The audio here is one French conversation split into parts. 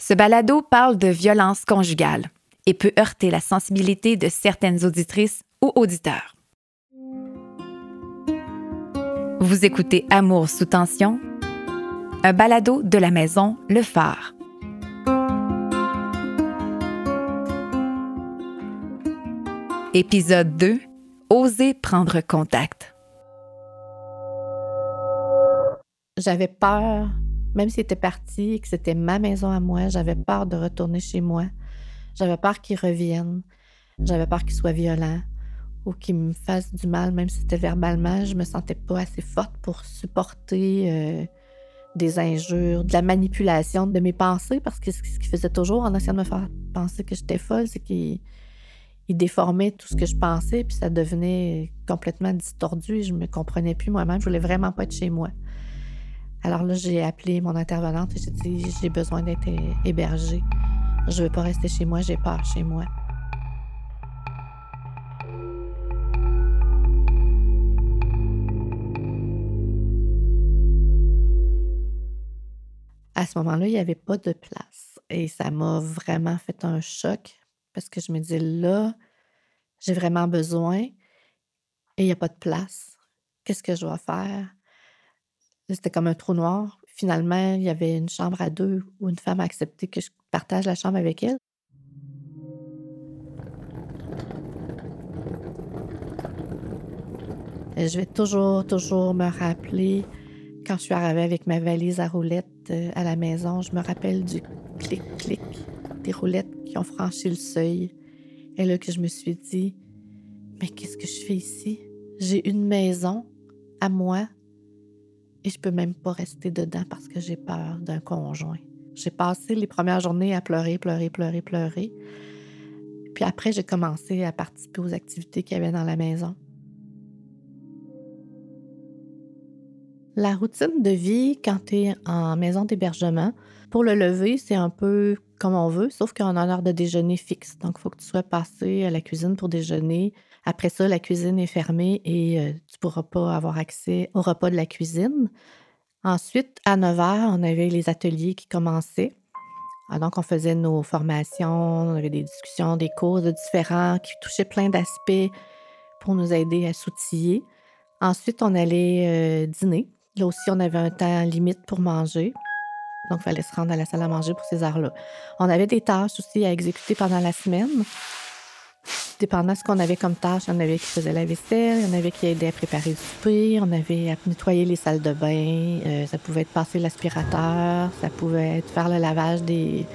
Ce balado parle de violence conjugale et peut heurter la sensibilité de certaines auditrices ou auditeurs. Vous écoutez Amour sous tension, un balado de la maison Le Phare. Épisode 2 Oser prendre contact. J'avais peur même s'il était parti et que c'était ma maison à moi, j'avais peur de retourner chez moi. J'avais peur qu'il revienne. J'avais peur qu'il soit violent ou qu'il me fasse du mal, même si c'était verbalement. Je me sentais pas assez forte pour supporter euh, des injures, de la manipulation de mes pensées, parce que ce qu'il faisait toujours en essayant de me faire penser que j'étais folle, c'est qu'il déformait tout ce que je pensais, puis ça devenait complètement distordu et je me comprenais plus moi-même. Je voulais vraiment pas être chez moi. Alors là, j'ai appelé mon intervenante et j'ai dit j'ai besoin d'être hébergée. Je ne veux pas rester chez moi, j'ai peur chez moi. À ce moment-là, il n'y avait pas de place et ça m'a vraiment fait un choc parce que je me disais là, j'ai vraiment besoin et il n'y a pas de place. Qu'est-ce que je dois faire? C'était comme un trou noir. Finalement, il y avait une chambre à deux où une femme a accepté que je partage la chambre avec elle. Et je vais toujours, toujours me rappeler quand je suis arrivée avec ma valise à roulettes euh, à la maison, je me rappelle du clic-clic des roulettes qui ont franchi le seuil. Et là que je me suis dit, mais qu'est-ce que je fais ici? J'ai une maison à moi et je peux même pas rester dedans parce que j'ai peur d'un conjoint. J'ai passé les premières journées à pleurer, pleurer, pleurer, pleurer. Puis après, j'ai commencé à participer aux activités qu'il y avait dans la maison. La routine de vie quand tu es en maison d'hébergement, pour le lever, c'est un peu comme on veut, sauf qu'on a l'heure de déjeuner fixe. Donc, il faut que tu sois passé à la cuisine pour déjeuner. Après ça, la cuisine est fermée et euh, pourras pas avoir accès au repas de la cuisine. Ensuite, à 9 h, on avait les ateliers qui commençaient. Ah, donc, on faisait nos formations, on avait des discussions, des cours de différents qui touchaient plein d'aspects pour nous aider à s'outiller. Ensuite, on allait euh, dîner. Là aussi, on avait un temps limite pour manger. Donc, il fallait se rendre à la salle à manger pour ces heures-là. On avait des tâches aussi à exécuter pendant la semaine dépendant de ce qu'on avait comme tâche, il y en avait qui faisaient la vaisselle, il y en avait qui aidaient à préparer le souper, on avait à nettoyer les salles de bain, euh, ça pouvait être passer l'aspirateur, ça pouvait être faire le lavage des,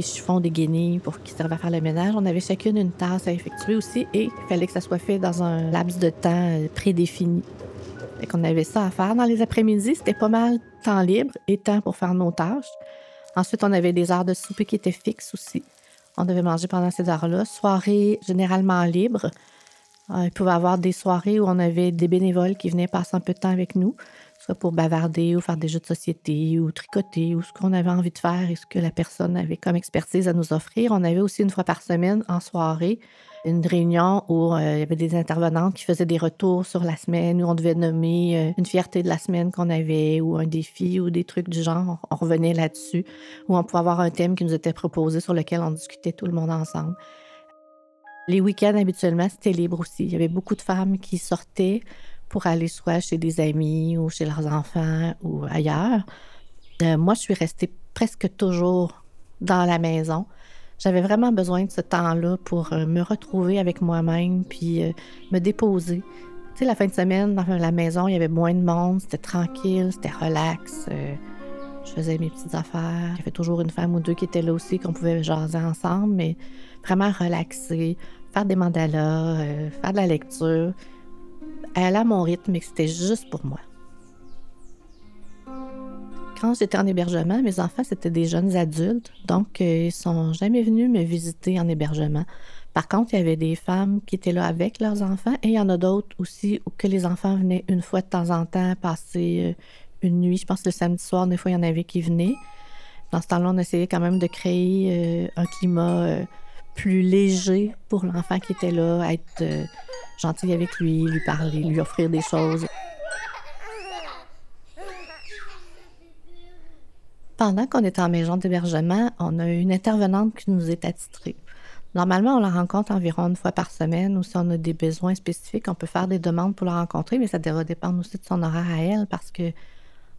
chiffons, des guenilles pour qu'ils servent à faire le ménage. On avait chacune une tâche à effectuer aussi et il fallait que ça soit fait dans un laps de temps euh, prédéfini. Fait qu'on avait ça à faire dans les après-midi. C'était pas mal temps libre et temps pour faire nos tâches. Ensuite, on avait des heures de souper qui étaient fixes aussi. On devait manger pendant ces heures-là. Soirée généralement libre. Euh, il pouvait y avoir des soirées où on avait des bénévoles qui venaient passer un peu de temps avec nous, soit pour bavarder ou faire des jeux de société ou tricoter ou ce qu'on avait envie de faire et ce que la personne avait comme expertise à nous offrir. On avait aussi une fois par semaine en soirée une réunion où euh, il y avait des intervenantes qui faisaient des retours sur la semaine, où on devait nommer euh, une fierté de la semaine qu'on avait, ou un défi, ou des trucs du genre. On revenait là-dessus, où on pouvait avoir un thème qui nous était proposé sur lequel on discutait tout le monde ensemble. Les week-ends, habituellement, c'était libre aussi. Il y avait beaucoup de femmes qui sortaient pour aller soit chez des amis ou chez leurs enfants ou ailleurs. Euh, moi, je suis restée presque toujours dans la maison j'avais vraiment besoin de ce temps-là pour euh, me retrouver avec moi-même puis euh, me déposer. Tu sais, la fin de semaine, dans la maison, il y avait moins de monde, c'était tranquille, c'était relax. Euh, je faisais mes petites affaires. Il y avait toujours une femme ou deux qui étaient là aussi, qu'on pouvait jaser ensemble, mais vraiment relaxer, faire des mandalas, faire de la lecture. Elle à mon rythme, mais c'était juste pour moi. Quand j'étais en hébergement, mes enfants, c'était des jeunes adultes, donc euh, ils sont jamais venus me visiter en hébergement. Par contre, il y avait des femmes qui étaient là avec leurs enfants et il y en a d'autres aussi où que les enfants venaient une fois de temps en temps passer euh, une nuit. Je pense que le samedi soir, des fois, il y en avait qui venaient. Dans ce temps-là, on essayait quand même de créer euh, un climat plus léger pour l'enfant qui était là, être gentil avec lui, lui parler, lui offrir des choses. Pendant qu'on est en maison d'hébergement, on a une intervenante qui nous est attitrée. Normalement, on la rencontre environ une fois par semaine ou si on a des besoins spécifiques, on peut faire des demandes pour la rencontrer, mais ça va dépendre aussi de son horaire à elle parce que,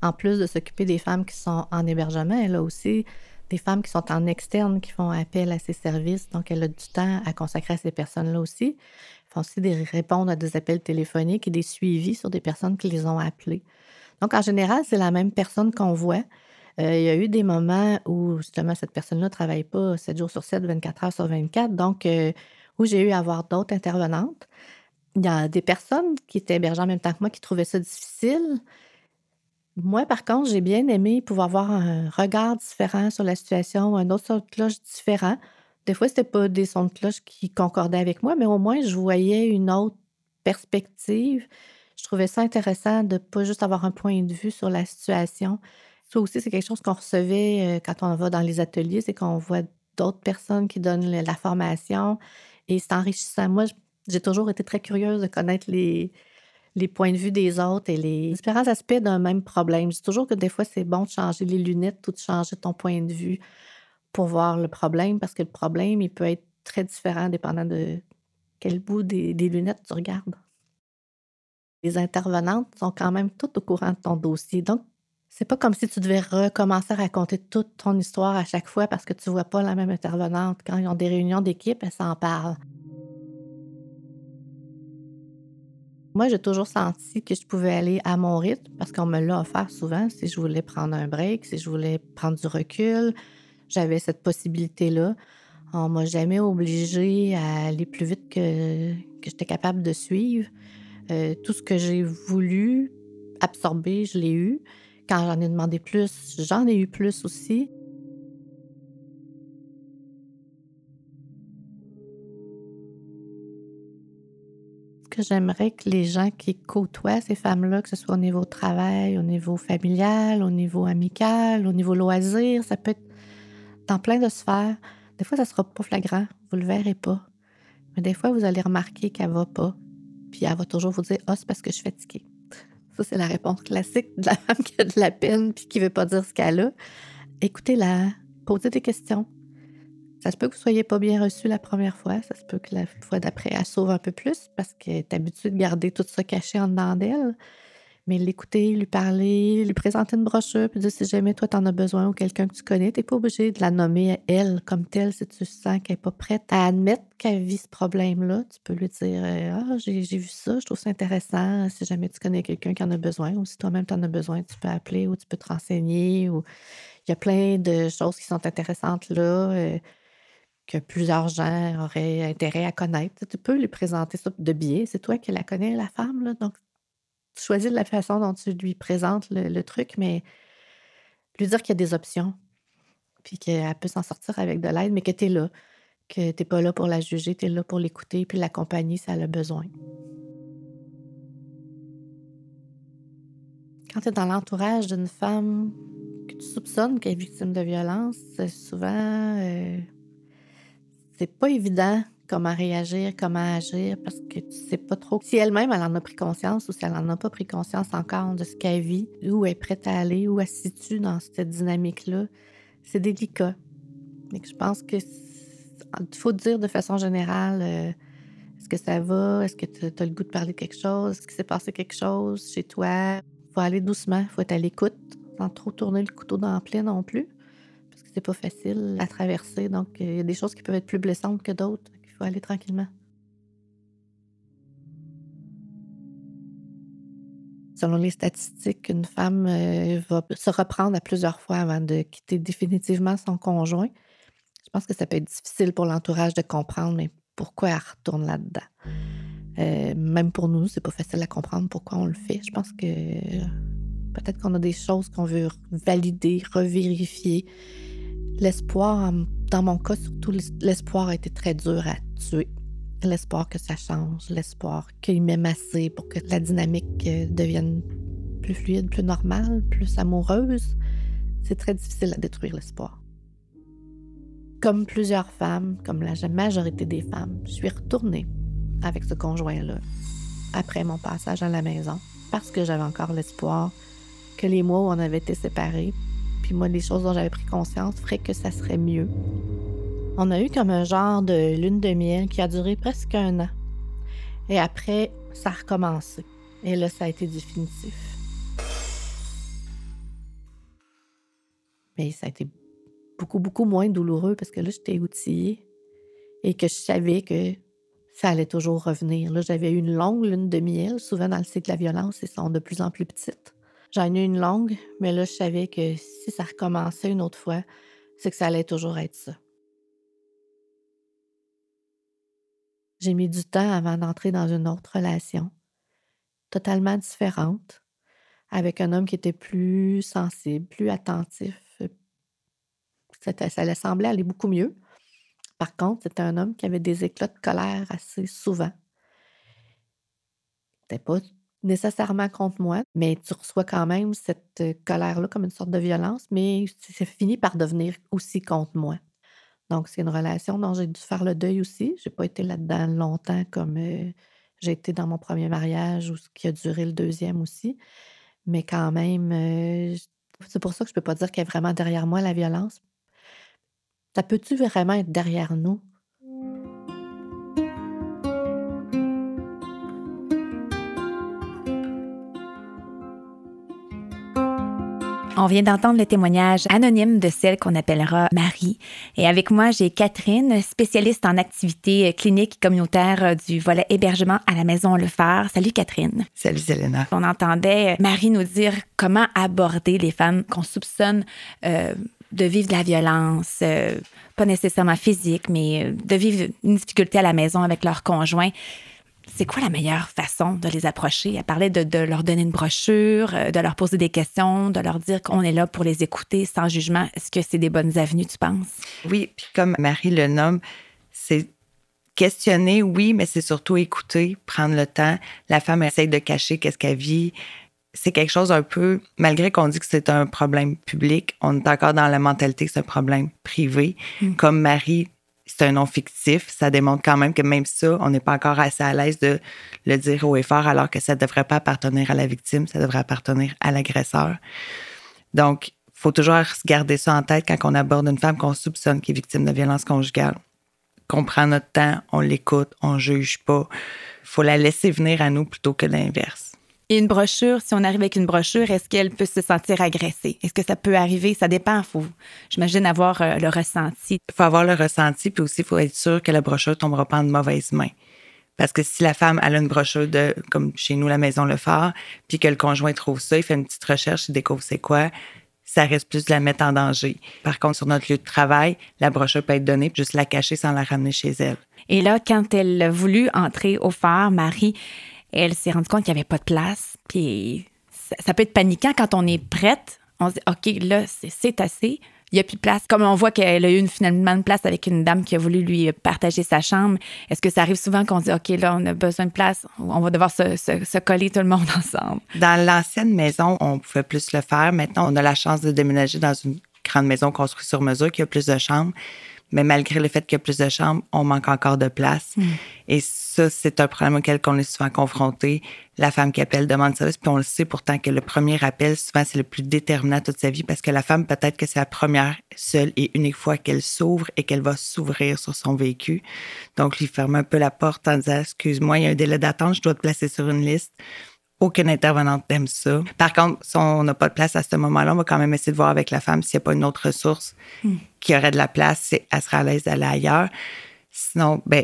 en plus de s'occuper des femmes qui sont en hébergement, elle a aussi des femmes qui sont en externe qui font appel à ses services. Donc, elle a du temps à consacrer à ces personnes-là aussi. Elle fait aussi des, répondre à des appels téléphoniques et des suivis sur des personnes qui les ont appelées. Donc, en général, c'est la même personne qu'on voit. Euh, il y a eu des moments où, justement, cette personne-là ne travaille pas 7 jours sur 7, 24 heures sur 24, donc euh, où j'ai eu à avoir d'autres intervenantes. Il y a des personnes qui étaient hébergées en même temps que moi qui trouvaient ça difficile. Moi, par contre, j'ai bien aimé pouvoir avoir un regard différent sur la situation, un autre son de cloche différent. Des fois, ce n'était pas des sons de cloche qui concordaient avec moi, mais au moins, je voyais une autre perspective. Je trouvais ça intéressant de pas juste avoir un point de vue sur la situation. Ça aussi, c'est quelque chose qu'on recevait euh, quand on va dans les ateliers, c'est qu'on voit d'autres personnes qui donnent la formation et c'est enrichissant. Moi, j'ai toujours été très curieuse de connaître les, les points de vue des autres et les différents aspects d'un même problème. Je dis toujours que des fois, c'est bon de changer les lunettes ou de changer ton point de vue pour voir le problème parce que le problème, il peut être très différent dépendant de quel bout des, des lunettes tu regardes. Les intervenantes sont quand même toutes au courant de ton dossier. Donc, c'est pas comme si tu devais recommencer à raconter toute ton histoire à chaque fois parce que tu vois pas la même intervenante. Quand ils ont des réunions d'équipe, elle s'en parle. Moi, j'ai toujours senti que je pouvais aller à mon rythme parce qu'on me l'a offert souvent. Si je voulais prendre un break, si je voulais prendre du recul, j'avais cette possibilité-là. On m'a jamais obligée à aller plus vite que, que j'étais capable de suivre. Euh, tout ce que j'ai voulu absorber, je l'ai eu. Quand j'en ai demandé plus, j'en ai eu plus aussi. que j'aimerais que les gens qui côtoient ces femmes-là, que ce soit au niveau travail, au niveau familial, au niveau amical, au niveau loisir, ça peut être dans plein de sphères. Des fois, ça sera pas flagrant, vous le verrez pas. Mais des fois, vous allez remarquer qu'elle va pas. Puis elle va toujours vous dire Ah, c'est parce que je suis fatiguée. C'est la réponse classique de la femme qui a de la peine puis qui veut pas dire ce qu'elle a. Écoutez-la, posez des questions. Ça se peut que vous soyez pas bien reçu la première fois. Ça se peut que la fois d'après, elle sauve un peu plus parce qu'elle est habituée de garder tout ça caché en dedans d'elle. Mais l'écouter, lui parler, lui présenter une brochure, puis dire si jamais toi, tu en as besoin ou quelqu'un que tu connais, tu n'es pas obligé de la nommer elle comme telle si tu sens qu'elle n'est pas prête à admettre qu'elle vit ce problème-là. Tu peux lui dire Ah, j'ai vu ça, je trouve ça intéressant. Si jamais tu connais quelqu'un qui en a besoin ou si toi-même tu en as besoin, tu peux appeler ou tu peux te renseigner. Il y a plein de choses qui sont intéressantes là. Euh, que plusieurs gens auraient intérêt à connaître. Tu peux lui présenter ça de biais. C'est toi qui la connais, la femme. Là. Donc, tu choisis la façon dont tu lui présentes le, truc, mais lui dire qu'il y a des options, puis qu'elle peut s'en sortir avec de l'aide, mais que tu es là, que tu pas là pour la juger, tu es là pour l'écouter, puis l'accompagner si elle a besoin. Quand tu es dans l'entourage d'une femme que tu soupçonnes qu'elle est victime de violence, souvent, euh, c'est pas évident comment réagir, comment agir, parce que tu sais pas trop si elle-même, elle en a pris conscience ou si elle en a pas pris conscience encore de ce qu'elle vit, où elle est prête à aller, où elle se situe dans cette dynamique-là. C'est délicat. Mais je pense que faut dire de façon générale euh, est-ce que ça va? Est-ce que tu as le goût de parler de quelque chose? Est-ce qu'il s'est passé quelque chose chez toi? Faut aller doucement, faut être à l'écoute, sans trop tourner le couteau dans la plaie non plus c'est pas facile à traverser. Donc, il y a des choses qui peuvent être plus blessantes que d'autres. Faut aller tranquillement. Selon les statistiques, une femme euh, va se reprendre à plusieurs fois avant de quitter définitivement son conjoint. Je pense que ça peut être difficile pour l'entourage de comprendre, mais pourquoi elle retourne là-dedans? Euh, même pour nous, c'est pas facile à comprendre pourquoi on le fait. Je pense que peut-être qu'on a des choses qu'on veut valider, revérifier, L'espoir, dans mon cas surtout, l'espoir a été très dur à tuer. L'espoir que ça change, l'espoir qu'il m'aime assez pour que la dynamique euh, devienne plus fluide, plus normale, plus amoureuse. C'est très difficile à détruire l'espoir. Comme plusieurs femmes, comme la majorité des femmes, je suis retournée avec ce conjoint-là après mon passage à la maison parce que j'avais encore l'espoir que les mois où on avait été séparés puis moi, les choses dont j'avais pris conscience feraient que ça serait mieux. On a eu comme un genre de lune de miel qui a duré presque un an. Et après, ça a recommencé. Et là, ça a été définitif. Mais ça a été beaucoup, beaucoup moins douloureux parce que là, j'étais outillée et que je savais que ça allait toujours revenir. Là, j'avais eu une longue lune de miel. Souvent, dans le cycle de la violence, ils sont de plus en plus petites. J'en ai eu une longue, mais là, je savais que si ça recommençait une autre fois, c'est que ça allait toujours être ça. J'ai mis du temps avant d'entrer dans une autre relation, totalement différente, avec un homme qui était plus sensible, plus attentif. Ça, ça semblait aller beaucoup mieux. Par contre, c'était un homme qui avait des éclats de colère assez souvent. C'était pas nécessairement contre moi, mais tu reçois quand même cette colère-là comme une sorte de violence, mais c'est fini par devenir aussi contre moi. Donc, c'est une relation dont j'ai dû faire le deuil aussi. J'ai pas été là-dedans longtemps comme j'ai été dans mon premier mariage ou ce qui a duré le deuxième aussi. Mais quand même, c'est pour ça que je peux pas dire y a vraiment derrière moi la violence, ça peut-tu vraiment être derrière nous? On vient d'entendre le témoignage anonyme de celle qu'on appellera Marie. Et avec moi, j'ai Catherine, spécialiste en activités cliniques communautaires du volet hébergement à la maison Le Phare. Salut Catherine. Salut Selena. On entendait Marie nous dire comment aborder les femmes qu'on soupçonne euh, de vivre de la violence, euh, pas nécessairement physique, mais euh, de vivre une difficulté à la maison avec leur conjoint. C'est quoi la meilleure façon de les approcher? Elle parlait de, de, leur donner une brochure, euh, de leur poser des questions, de leur dire qu'on est là pour les écouter sans jugement. Est-ce que c'est des bonnes avenues, tu penses? Oui, puis comme Marie le nomme, c'est questionner, oui, mais c'est surtout écouter, prendre le temps. La femme essaye de cacher qu'est-ce qu'elle vit c'est quelque chose un peu, malgré qu'on dit que c'est un problème public, on est encore dans la mentalité que c'est un problème privé. Mm. Comme Marie, c'est un nom fictif, ça démontre quand même que même ça, on n'est pas encore assez à l'aise de le dire haut et fort, alors que ça ne devrait pas appartenir à la victime, ça devrait appartenir à l'agresseur. Donc, il faut toujours garder ça en tête quand on aborde une femme qu'on soupçonne qui est victime de violence conjugale. Qu'on prend notre temps, on l'écoute, on juge pas. Il faut la laisser venir à nous plutôt que l'inverse. Et une brochure, si on arrive avec une brochure, est-ce qu'elle peut se sentir agressée? Est-ce que ça peut arriver? Ça dépend. faut, j'imagine, avoir euh, le ressenti. Il faut avoir le ressenti, puis aussi, il faut être sûr que la brochure ne tombera pas en de mauvaises mains. Parce que si la femme a une brochure de, comme chez nous, la Maison Le puis que le conjoint trouve ça, il fait une petite recherche, il découvre c'est quoi, ça risque plus de la mettre en danger. Par contre, sur notre lieu de travail, la brochure peut être donnée, puis juste la cacher sans la ramener chez elle. Et là, quand elle a voulu entrer au phare, Marie, elle s'est rendue compte qu'il n'y avait pas de place. Puis ça, peut être paniquant quand on est prête. On se dit, OK, là, c'est assez. Il n'y a plus de place. Comme on voit qu'elle a eu une, finalement une place avec une dame qui a voulu lui partager sa chambre, est-ce que ça arrive souvent qu'on dit, OK, là, on a besoin de place, on va devoir se, se coller tout le monde ensemble? Dans l'ancienne maison, on pouvait plus le faire. Maintenant, on a la chance de déménager dans une grande maison construite sur mesure qui a plus de chambres mais malgré le fait qu'il y a plus de chambres, on manque encore de place. Et ça, c'est un problème auquel on est souvent confronté. La femme qui appelle demande service, puis on le sait pourtant que le premier appel, souvent, c'est le plus déterminant toute sa vie parce que la femme, peut-être que c'est la première, seule et unique fois qu'elle s'ouvre et qu'elle va s'ouvrir sur son vécu. Donc, lui ferme un peu la porte en disant, excuse-moi, il y a un délai d'attente, je dois te placer sur une liste aucune intervenante n'aime ça. Par contre, si on n'a pas de place à ce moment-là, on va quand même essayer de voir avec la femme s'il n'y a pas une autre ressource hmm. qui aurait de la place, elle sera à l'aise d'aller ailleurs. Sinon, ben,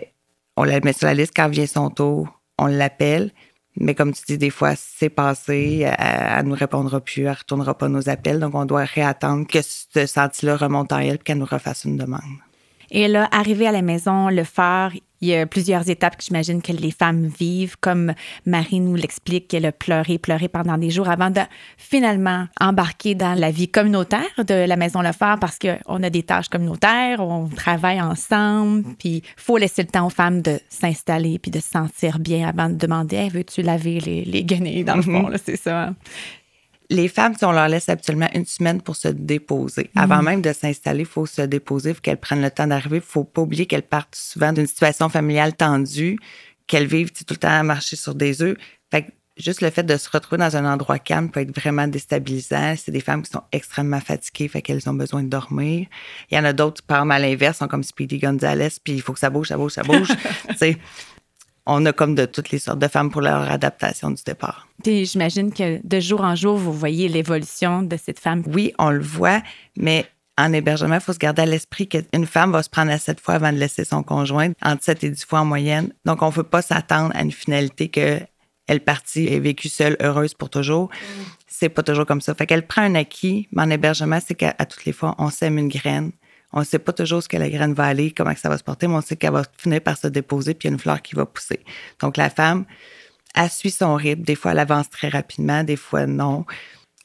on la met sur la liste quand vient son tour, on l'appelle. Mais comme tu dis, des fois, c'est passé, elle, ne nous répondra plus, elle ne retournera pas nos appels. Donc, on doit réattendre que ce senti-là remonte en elle et qu'elle nous refasse une demande. Et là, arrivé à la maison, le phare, il y a plusieurs étapes que j'imagine que les femmes vivent, comme Marie nous l'explique, qu'elle a pleuré, pleuré pendant des jours avant de finalement embarquer dans la vie communautaire de la Maison Le Phare parce qu'on a des tâches communautaires, on travaille ensemble, puis il faut laisser le temps aux femmes de s'installer puis de se sentir bien avant de demander veux-tu laver les, les guenilles dans le fond, c'est ça les femmes, si on leur laisse absolument une semaine pour se déposer, mhm. avant même de s'installer, il faut se déposer, il faut qu'elles prennent le temps d'arriver. Il faut pas oublier qu'elles partent souvent d'une situation familiale tendue, qu'elles vivent tout le temps à marcher sur des œufs. Fait juste le fait de se retrouver dans un endroit calme peut être vraiment déstabilisant. C'est des femmes qui sont extrêmement fatiguées, fait qu'elles ont besoin de dormir. Il y en a d'autres, par exemple, à l'inverse, sont comme Speedy Gonzalez, puis il faut que ça bouge, ça bouge, ça bouge. on a comme de toutes les sortes de femmes pour leur adaptation du départ. Puis j'imagine que de jour en jour, vous voyez l'évolution de cette femme. Oui, on le voit, mais en hébergement, il faut se garder à l'esprit qu'une femme va se prendre à sept fois avant de laisser son conjoint, entre sept et dix fois en moyenne. Donc, on ne peut pas s'attendre à une finalité que elle partie est vécue seule, heureuse pour toujours. Mm. C'est pas toujours comme ça. Fait qu'elle prend un acquis, mais en hébergement, c'est qu'à toutes les fois, on sème une graine. On ne sait pas toujours ce que la graine va aller, comment ça va se porter, mais on sait qu'elle va finir par se déposer, puis il y a une fleur qui va pousser. Donc, la femme, elle suit son rythme. Des fois, elle avance très rapidement, des fois, non.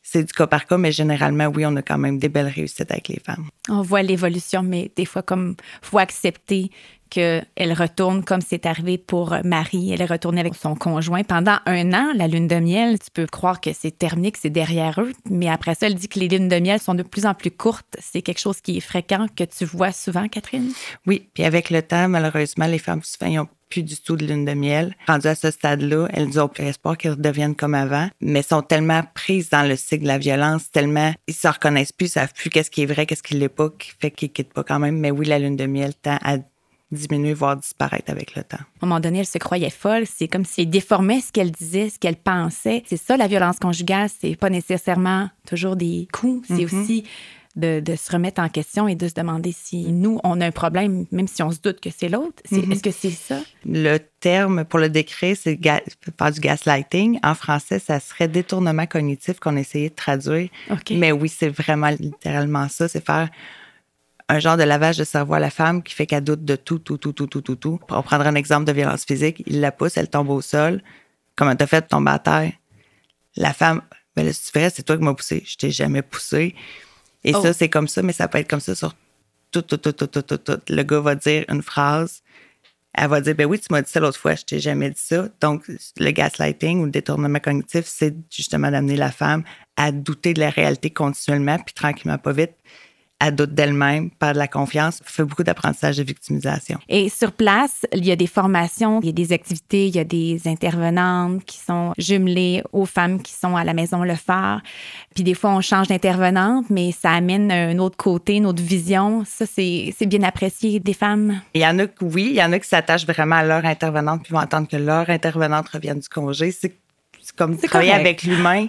C'est du cas par cas, mais généralement, oui, on a quand même des belles réussites avec les femmes. On voit l'évolution, mais des fois, comme faut accepter qu'elle retourne comme c'est arrivé pour Marie. Elle est retournée avec son conjoint pendant un an, la lune de miel. Tu peux croire que c'est terminé, que c'est derrière eux, mais après ça, elle dit que les lunes de miel sont de plus en plus courtes. C'est quelque chose qui est fréquent, que tu vois souvent, Catherine? Oui, puis avec le temps, malheureusement, les femmes souvent n'ont plus du tout de lune de miel. Rendues à ce stade-là, elles ont plus espoir qu'elles redeviennent comme avant, mais sont tellement prises dans le cycle de la violence, tellement ils se reconnaissent plus, ils savent plus qu'est-ce qui est vrai, qu'est-ce qui l'est pas, qui fait qu'ils quittent pas quand même. Mais oui, la lune de miel tend à diminuer, voire disparaître avec le temps. À un moment donné, elle se croyait folle. C'est comme si elle déformait ce qu'elle disait, ce qu'elle pensait. C'est ça, la violence conjugale. C'est pas nécessairement toujours des coups. C'est mm-hmm. aussi de, se remettre en question et de se demander si nous, on a un problème, même si on se doute que c'est l'autre. Mm-hmm. Est-ce que c'est ça? Le terme pour le décret, c'est faire du gaslighting. En français, ça serait détournement cognitif qu'on essayait de traduire. Mais oui, c'est vraiment littéralement ça. C'est faire un genre de lavage de cerveau à la femme qui fait qu'elle doute de tout, tout, tout, tout, tout, tout, tout. On prendra un exemple de violence physique. Il la pousse, elle tombe au sol. Comment t'as fait de tomber à terre? La femme, ben là, si tu fais, c'est toi qui m'as poussé. Je t'ai jamais poussé. Et ça, oh. c'est comme ça, mais ça peut être comme ça sur tout, tout, tout, tout, tout, tout, tout. Le gars va dire une phrase. Elle va dire, ben oui, tu m'as dit ça l'autre fois, je t'ai jamais dit ça. Donc, le gaslighting ou le détournement cognitif, c'est justement d'amener la femme à douter de la réalité continuellement, puis tranquillement, pas vite, elle doute d'elle-même, perd de la confiance, fait beaucoup d'apprentissage de victimisation. Et sur place, il y a des formations, il y a des activités, il y a des intervenantes qui sont jumelées aux femmes qui sont à la maison Le Phare. Puis des fois, on change d'intervenante, mais ça amène un autre côté, une autre vision. Ça, c'est bien apprécié des femmes. Il y en a que oui, il y en a qui s'attachent vraiment à leur intervenante puis vont attendre que leur intervenante revienne du congé. C'est comme travailler avec l'humain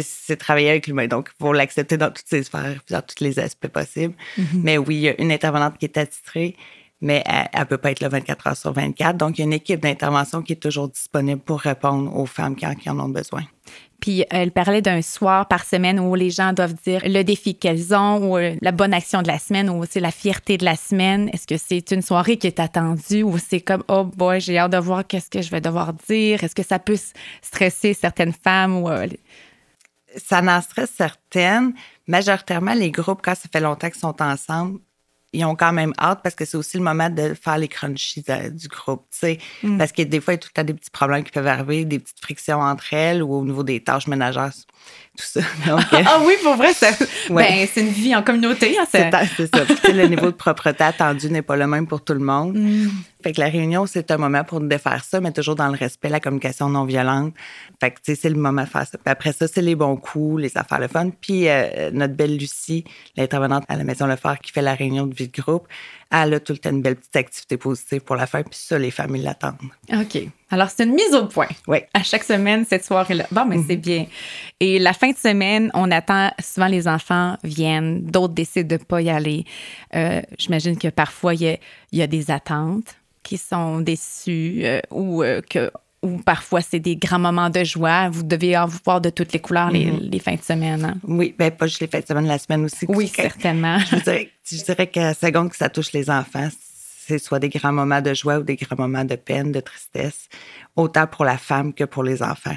c'est travailler avec l'humain. Donc, il faut l'accepter dans toutes ses sphères, dans tous les aspects possibles. Mm-hmm. Mais oui, il y a une intervenante qui est attitrée, mais elle ne peut pas être là 24 heures sur 24. Donc, il y a une équipe d'intervention qui est toujours disponible pour répondre aux femmes qui en, ont besoin. Puis elle parlait d'un soir par semaine où les gens doivent dire le défi qu'elles ont ou euh, la bonne action de la semaine ou aussi la fierté de la semaine. Est-ce que c'est une soirée qui est attendue ou c'est comme oh boy, j'ai hâte de voir qu'est-ce que je vais devoir dire? Est-ce que ça peut stresser certaines femmes ou euh, ça n'en serait certaine. Majoritairement, les groupes, quand ça fait longtemps qu'ils sont ensemble, ils ont quand même hâte parce que c'est aussi le moment de faire les crunchies du groupe, tu sais. Mm. Parce que des fois, il y a tout le temps des petits problèmes qui peuvent arriver, des petites frictions entre elles ou au niveau des tâches ménagères, tout ça. ah oui, pour vrai, ben, c'est une vie en communauté. Hein, c'est ça. le niveau de propreté attendu n'est pas le même pour tout le monde. Mm. Fait que la réunion, c'est un moment pour défaire ça, mais toujours dans le respect, la communication non violente. Fait que, tu sais, c'est le moment de faire ça. Puis après ça, c'est les bons coups, les affaires le fun. Puis euh, notre belle Lucie, l'intervenante à la Maison Le Phare qui fait la réunion de vie de groupe, elle a tout le temps une belle petite activité positive pour la faire. Puis ça, les familles l'attendent. OK. Alors, c'est une mise au point. Oui. À chaque semaine, cette soirée-là. Bon, mais c'est mhm. bien. Et la fin de semaine, on attend, souvent les enfants viennent, d'autres décident de ne pas y aller. Euh, j'imagine que parfois, il y a, des attentes qui sont déçues euh, ou euh, que ou parfois c'est des grands moments de joie. Vous devez en voir de toutes les couleurs les, mhm. fins de semaine. Hein? Oui, ben pas juste les fins de semaine, la semaine aussi. Oui, certainement. Je dirais, je dirais qu'à seconde que ça touche les enfants, c'est soit des grands moments de joie ou des grands moments de peine, de tristesse, autant pour la femme que pour les enfants.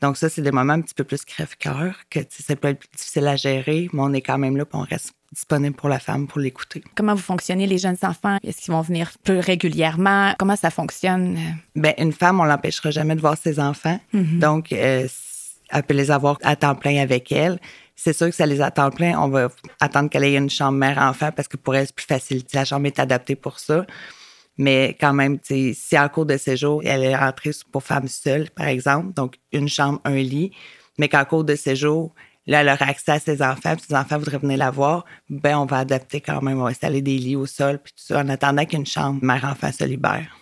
Donc ça, c'est des moments un petit peu plus crève-cœur, que ça peut être plus difficile à gérer, mais on est quand même là, puis on reste disponible pour la femme pour l'écouter. Comment vous fonctionnez, les jeunes enfants? Est-ce qu'ils vont venir plus régulièrement? Comment ça fonctionne? Bien, une femme, on l'empêchera jamais de voir ses enfants. Mm-hmm. Donc, euh, elle peut les avoir à temps plein avec elle. C'est sûr que ça les attend plein. On va attendre qu'elle ait une chambre mère-enfant parce que pour elle, c'est plus facile. La chambre est adaptée pour ça. Mais quand même, si en cours de séjour, elle est rentrée pour femmes seules, par exemple, donc une chambre, un lit, mais qu'en cours de séjour, là, elle aurait accès à ses enfants, puis ses enfants voudraient venir la voir, ben on va adapter quand même, on va installer des lits au sol, puis tout ça, en attendant qu'une chambre mère-enfant se libère.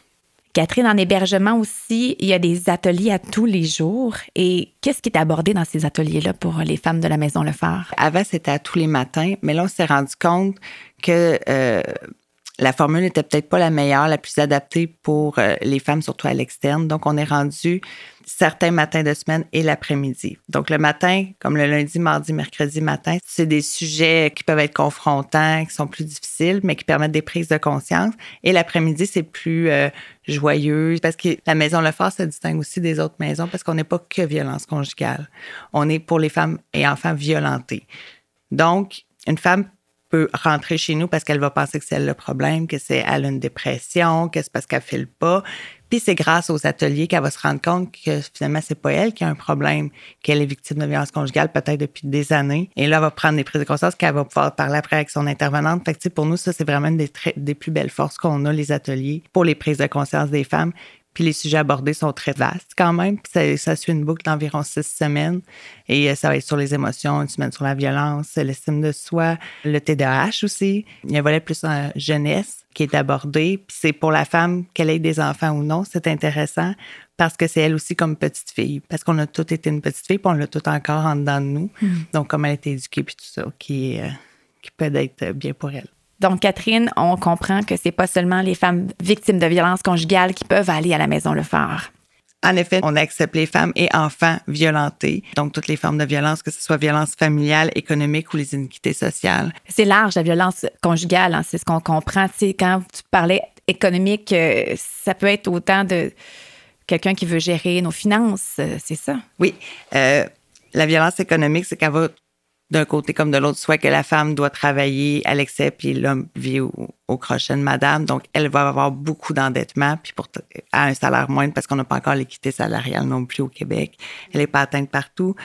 Catherine, en hébergement aussi, il y a des ateliers à tous les jours. Et qu'est-ce qui est abordé dans ces ateliers-là pour les femmes de la Maison Le Phare? Avant, c'était à tous les matins, mais là, on s'est rendu compte que euh, la formule n'était peut-être pas la meilleure, la plus adaptée pour euh, les femmes, surtout à l'externe. Donc, on est rendu certains matins de semaine et l'après-midi. Donc, le matin, comme le lundi, mardi, mercredi matin, c'est des sujets qui peuvent être confrontants, qui sont plus difficiles, mais qui permettent des prises de conscience. Et l'après-midi, c'est plus euh, joyeux parce que la maison Le Fort se distingue aussi des autres maisons parce qu'on n'est pas que violence conjugale. On est pour les femmes et enfants violentés. Donc, une femme rentrer chez nous parce qu'elle va penser que c'est elle le problème, que c'est elle une dépression, que c'est parce qu'elle file pas. Puis c'est grâce aux ateliers qu'elle va se rendre compte que finalement c'est pas elle qui a un problème, qu'elle est victime de violence conjugale peut-être depuis des années. Et là, elle va prendre des prises de conscience qu'elle va pouvoir parler après avec son intervenante. Fait que, pour nous, ça c'est vraiment une des plus belles forces qu'on a les ateliers pour les prises de conscience des femmes. Puis les sujets abordés sont très vastes quand même. Puis ça, suit une boucle d'environ six semaines. Et euh, ça va être sur les émotions, une semaine sur la violence, l'estime de soi, le TDAH aussi. Il y a un volet plus en jeunesse qui est abordé. Puis c'est pour la femme, qu'elle ait des enfants ou non, c'est intéressant parce que c'est elle aussi comme petite fille. Parce qu'on a toutes été une petite fille, puis on l'a tout encore en dedans de nous. Hmm. Donc, comme elle a été éduquée, puis tout ça, qui, euh, qui peut être bien pour elle. Donc, Catherine, on comprend que c'est pas seulement les femmes victimes de violences conjugales qui peuvent aller à la maison le phare. En effet, on accepte les femmes et enfants violentés, donc toutes les formes de violence, que ce soit violence familiale, économique ou les iniquités sociales. C'est large, la violence conjugale, hein, c'est ce qu'on comprend. Tu quand tu parlais économique, euh, ça peut être autant de quelqu'un qui veut gérer nos finances, euh, c'est ça? Oui. Euh, la violence économique, c'est qu'elle va d'un côté comme de l'autre, soit que la femme doit travailler à l'excès, puis l'homme vit au, crochet de madame. Donc, elle va avoir beaucoup d'endettement, puis pour, à un salaire moindre, parce qu'on n'a pas encore l'équité salariale non plus au Québec. Elle n'est pas atteinte partout.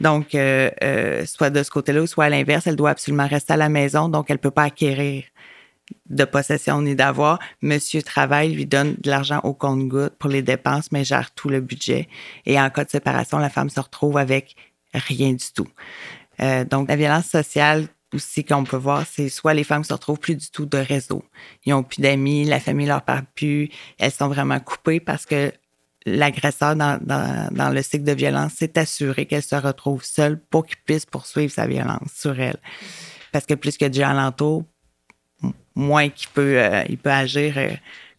Donc, euh, euh, soit de ce côté-là, soit à l'inverse, elle doit absolument rester à la maison, donc elle ne peut pas acquérir de possession ni d'avoir. Monsieur travaille, lui donne de l'argent au compte-goutte pour les dépenses, mais gère tout le budget. Et en cas de séparation, la femme se retrouve avec rien du tout. Euh, donc, la violence sociale aussi qu'on peut voir, c'est soit les femmes se retrouvent plus du tout de réseau. Ils n'ont plus d'amis, la famille leur parle plus, elles sont vraiment coupées parce que l'agresseur dans, le cycle de violence s'est assuré qu'elle se retrouve seule pour qu'il puisse poursuivre sa violence sur elle. Parce que plus que Dieu alentour, moins qu'il peut, euh, il peut agir euh,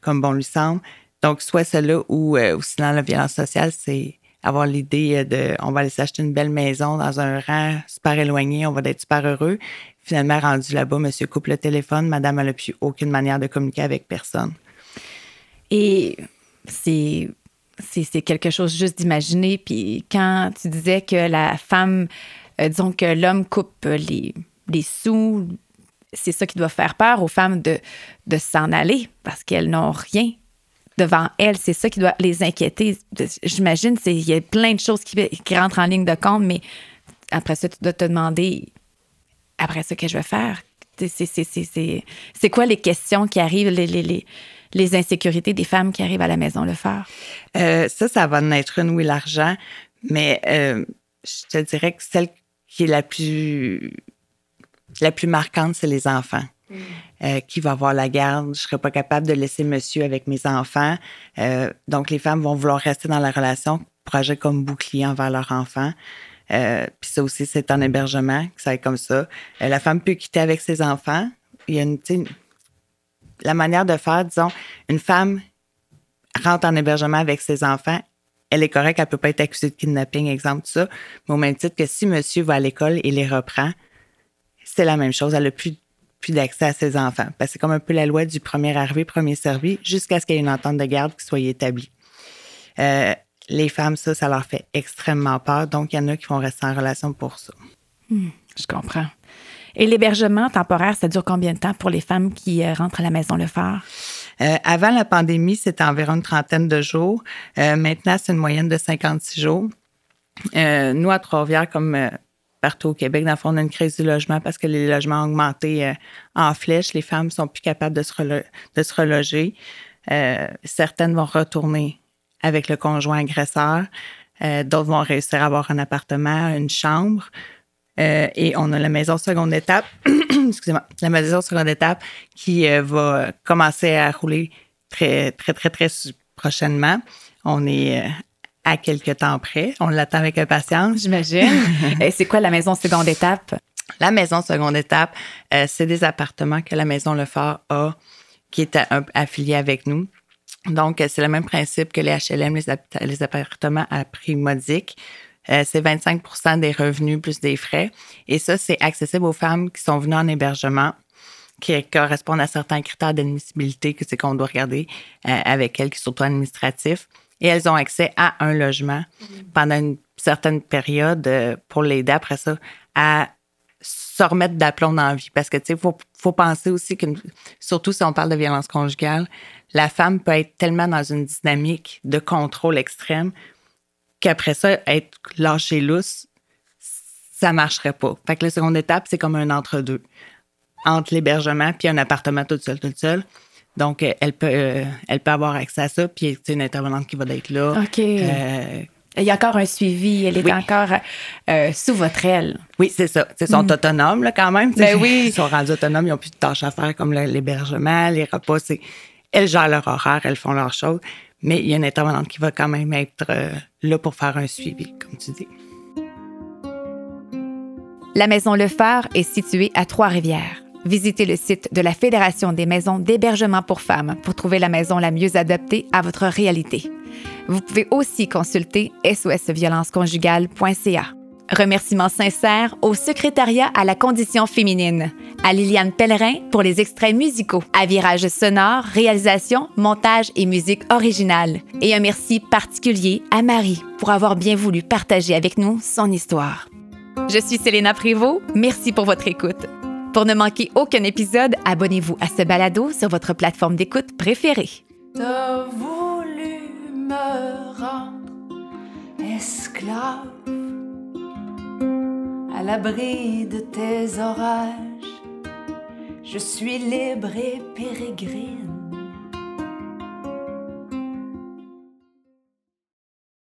comme bon lui semble. Donc, soit cela ou sinon la violence sociale, c'est avoir l'idée euh, de on va aller s'acheter une belle maison dans un rang super éloigné, on va être super heureux. Finalement, rendu là-bas, monsieur coupe le téléphone, madame n'a plus aucune manière de communiquer avec personne. Et c'est quelque chose juste d'imaginer. Puis quand tu disais que la femme, euh, disons que l'homme coupe les, les sous, c'est ça qui doit faire peur aux femmes de, de s'en aller parce qu'elles n'ont rien devant elles. C'est ça qui doit les inquiéter. J'imagine, il y a plein de choses qui, rentrent en ligne de compte, mais après ça, tu dois te demander, après ça, qu'est-ce que je vais faire? C'est quoi les questions qui arrivent, les, les, les, insécurités des femmes qui arrivent à la maison le faire? Euh, ça, ça va naître une, oui, l'argent, mais euh, je te dirais que celle qui est la plus, la plus marquante, c'est les enfants. Euh, qui va avoir la garde. Je serais pas capable de laisser monsieur avec mes enfants. Euh, donc, les femmes vont vouloir rester dans la relation agir comme bouclier envers leurs enfants. Euh, puis ça aussi, c'est un hébergement, que ça est comme ça. la femme peut quitter avec ses enfants. Il y a une, la manière de faire, disons, une femme rentre en hébergement avec ses enfants, elle est correcte, elle peut pas être accusée de kidnapping, exemple, tout ça. Mais au même titre que si monsieur va à l'école et les reprend, c'est la même chose. Elle a plus puis d'accès à ses enfants. Parce que c'est comme un peu la loi du premier arrivé, premier servi, jusqu'à ce qu'il y ait une entente de garde qui soit établie. Euh, les femmes, ça, ça leur fait extrêmement peur. Donc, il y en a qui vont rester en relation pour ça. Hmm, je comprends. Et l'hébergement temporaire, ça dure combien de temps pour les femmes qui euh, rentrent à la maison le phare? Euh, avant la pandémie, c'était environ une trentaine de jours. maintenant, c'est une moyenne de 56 jours. nous, à Trois-Rivières, comme partout au Québec. Dans le fond, on a une crise du logement parce que les logements ont augmenté euh, en flèche. Les femmes sont plus capables de se, reloger. Euh, certaines vont retourner avec le conjoint agresseur. Euh, d'autres vont réussir à avoir un appartement, une chambre. Et on a la maison seconde étape, excusez-moi, la maison seconde étape qui va commencer à rouler très, très, très, très prochainement. On est à quelques temps près. On l'attend avec impatience. J'imagine. et c'est quoi la maison seconde étape? La maison seconde étape, c'est des appartements que la maison Lefort a qui est affilié avec nous. Donc, c'est le même principe que les HLM, les, appartements à prix modique. Euh, c'est 25% des revenus plus des frais. Et ça, c'est accessible aux femmes qui sont venues en hébergement, qui correspondent à certains critères d'admissibilité que c'est qu'on doit regarder euh, avec elles, qui sont surtout administratifs. Et elles ont accès à un logement pendant une certaine période euh, pour l'aider après ça à se remettre d'aplomb dans la vie. Parce que, tu sais, il faut, faut, penser aussi que, surtout si on parle de violence conjugale, la femme peut être tellement dans une dynamique de contrôle extrême qu'après ça, être lâchée lousse, ça marcherait pas. Fait que la seconde étape, c'est comme un entre-deux. Entre l'hébergement puis un appartement tout seul, tout seul. Donc, elle peut, euh, elle peut avoir accès à ça, puis c'est une intervenante qui va être là. OK. Euh, il y a encore un suivi, elle est encore euh, sous votre aile. Oui, c'est ça. Ils sont mm. autonomes là, quand même. Ben oui. Ils sont rendus autonomes, ils n'ont plus de tâches à faire comme l'hébergement, les repas. Elles gèrent leur horaire, elles font leurs choses, mais il y a une intervenante qui va quand même être euh, là pour faire un suivi, comme tu dis. La Maison Le Phare est située à Trois-Rivières. Visitez le site de la Fédération des maisons d'hébergement pour femmes pour trouver la maison la mieux adaptée à votre réalité. Vous pouvez aussi consulter sosviolenceconjugale.ca. Remerciements sincères au secrétariat à la condition féminine, à Liliane Pellerin pour les extraits musicaux, à Virage sonore, réalisation, montage et musique originale. Et un merci particulier à Marie pour avoir bien voulu partager avec nous son histoire. Je suis Selena Prévost. Merci pour votre écoute. Pour ne manquer aucun épisode, abonnez-vous à ce balado sur votre plateforme d'écoute préférée. À l'abri de tes orages. Je suis libre pérégrine